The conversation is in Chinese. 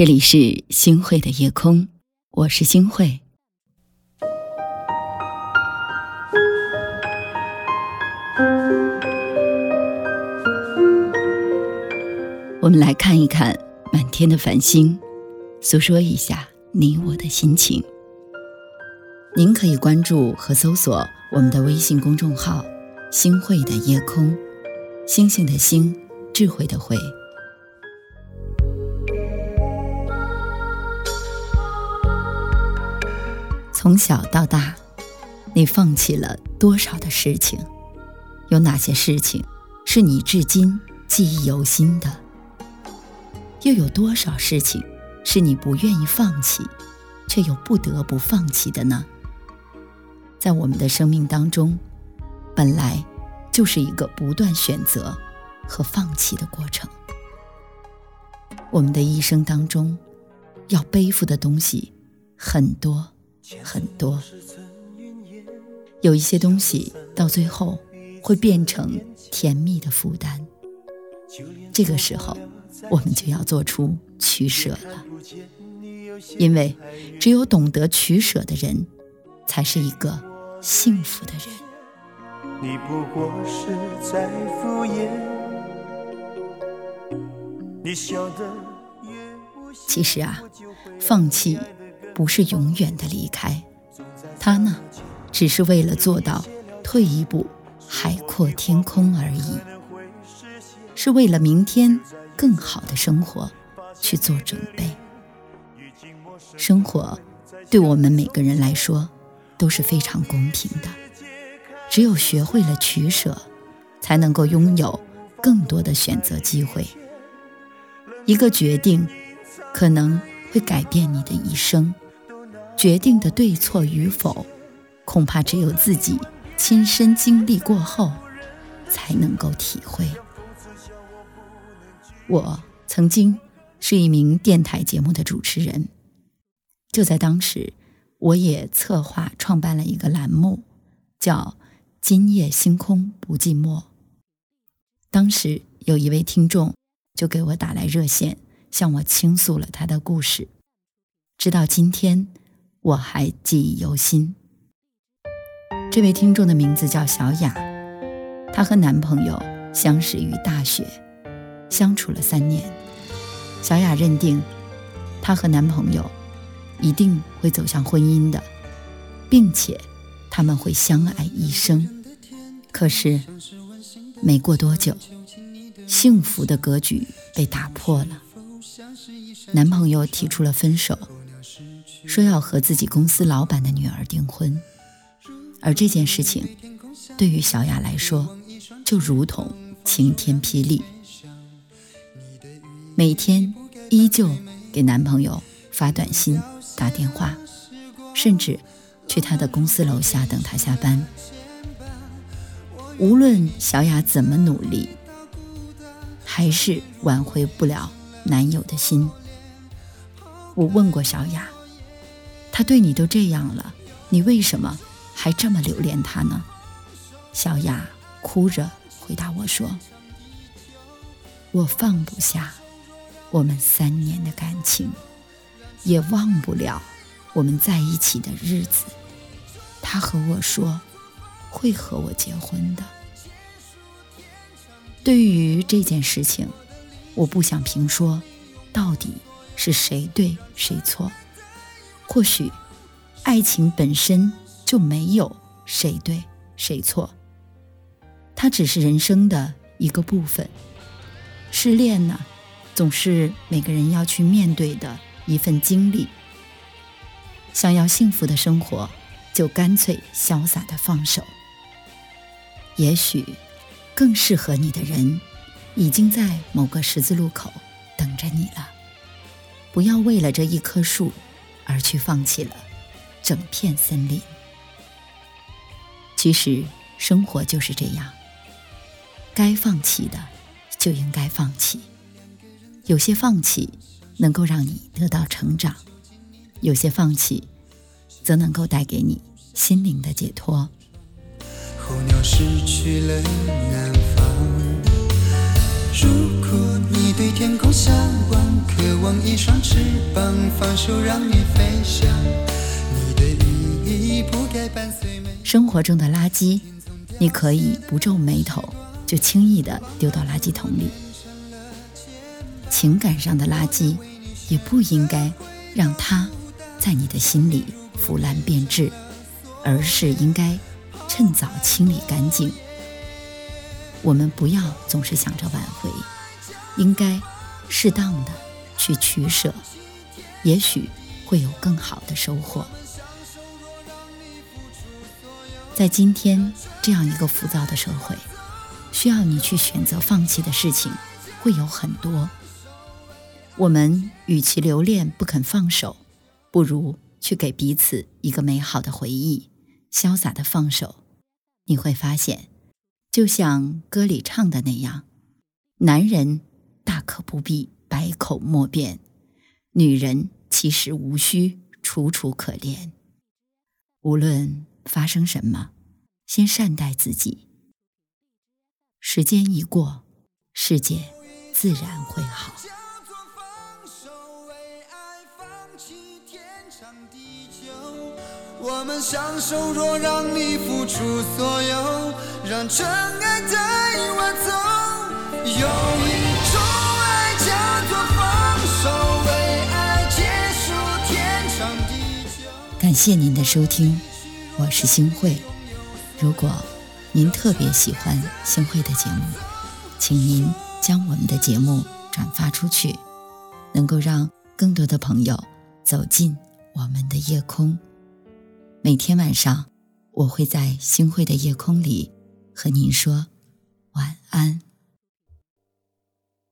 这里是星慧的夜空，我是星慧。我们来看一看满天的繁星，诉说一下你我的心情。您可以关注和搜索我们的微信公众号“星慧的夜空”，星星的星，智慧的慧。从小到大，你放弃了多少的事情？有哪些事情是你至今记忆犹新的？又有多少事情是你不愿意放弃，却又不得不放弃的呢？在我们的生命当中，本来就是一个不断选择和放弃的过程。我们的一生当中，要背负的东西很多。很多，有一些东西到最后会变成甜蜜的负担，这个时候我们就要做出取舍了，因为只有懂得取舍的人，才是一个幸福的人。你不过是在敷衍，你笑得其实啊，放弃。不是永远的离开，他呢，只是为了做到退一步海阔天空而已，是为了明天更好的生活去做准备。生活对我们每个人来说都是非常公平的，只有学会了取舍，才能够拥有更多的选择机会。一个决定可能。会改变你的一生，决定的对错与否，恐怕只有自己亲身经历过后，才能够体会。我曾经是一名电台节目的主持人，就在当时，我也策划创办了一个栏目，叫《今夜星空不寂寞》。当时有一位听众就给我打来热线。向我倾诉了她的故事，直到今天我还记忆犹新。这位听众的名字叫小雅，她和男朋友相识于大学，相处了三年。小雅认定她和男朋友一定会走向婚姻的，并且他们会相爱一生。可是没过多久，幸福的格局被打破了。男朋友提出了分手，说要和自己公司老板的女儿订婚，而这件事情对于小雅来说，就如同晴天霹雳。每天依旧给男朋友发短信、打电话，甚至去他的公司楼下等他下班。无论小雅怎么努力，还是挽回不了男友的心。我问过小雅，他对你都这样了，你为什么还这么留恋他呢？小雅哭着回答我说：“我放不下我们三年的感情，也忘不了我们在一起的日子。他和我说会和我结婚的。对于这件事情，我不想评说，到底。”是谁对谁错？或许，爱情本身就没有谁对谁错，它只是人生的一个部分。失恋呢，总是每个人要去面对的一份经历。想要幸福的生活，就干脆潇洒的放手。也许，更适合你的人，已经在某个十字路口等着你了。不要为了这一棵树而去放弃了整片森林。其实生活就是这样，该放弃的就应该放弃。有些放弃能够让你得到成长，有些放弃则能够带给你心灵的解脱。候鸟失去了南方，如果对天空向往，渴望一双翅膀，放手让你飞翔。你的羽翼不该伴随生活中的垃圾，你可以不皱眉头就轻易的丢到垃圾桶里；情感上的垃圾，也不应该让它在你的心里腐烂变质，而是应该趁早清理干净。我们不要总是想着挽回，应该适当的去取舍，也许会有更好的收获。在今天这样一个浮躁的社会，需要你去选择放弃的事情会有很多。我们与其留恋不肯放手，不如去给彼此一个美好的回忆，潇洒的放手。你会发现。就像歌里唱的那样，男人大可不必百口莫辩，女人其实无需楚楚可怜。无论发生什么，先善待自己。时间一过，世界自然会好。我们相守，若让你付出所有，让真爱带我走。有一感谢您的收听，我是星慧。如果您特别喜欢星慧的节目，请您将我们的节目转发出去，能够让更多的朋友走进我们的夜空。每天晚上，我会在星慧的夜空里和您说晚安。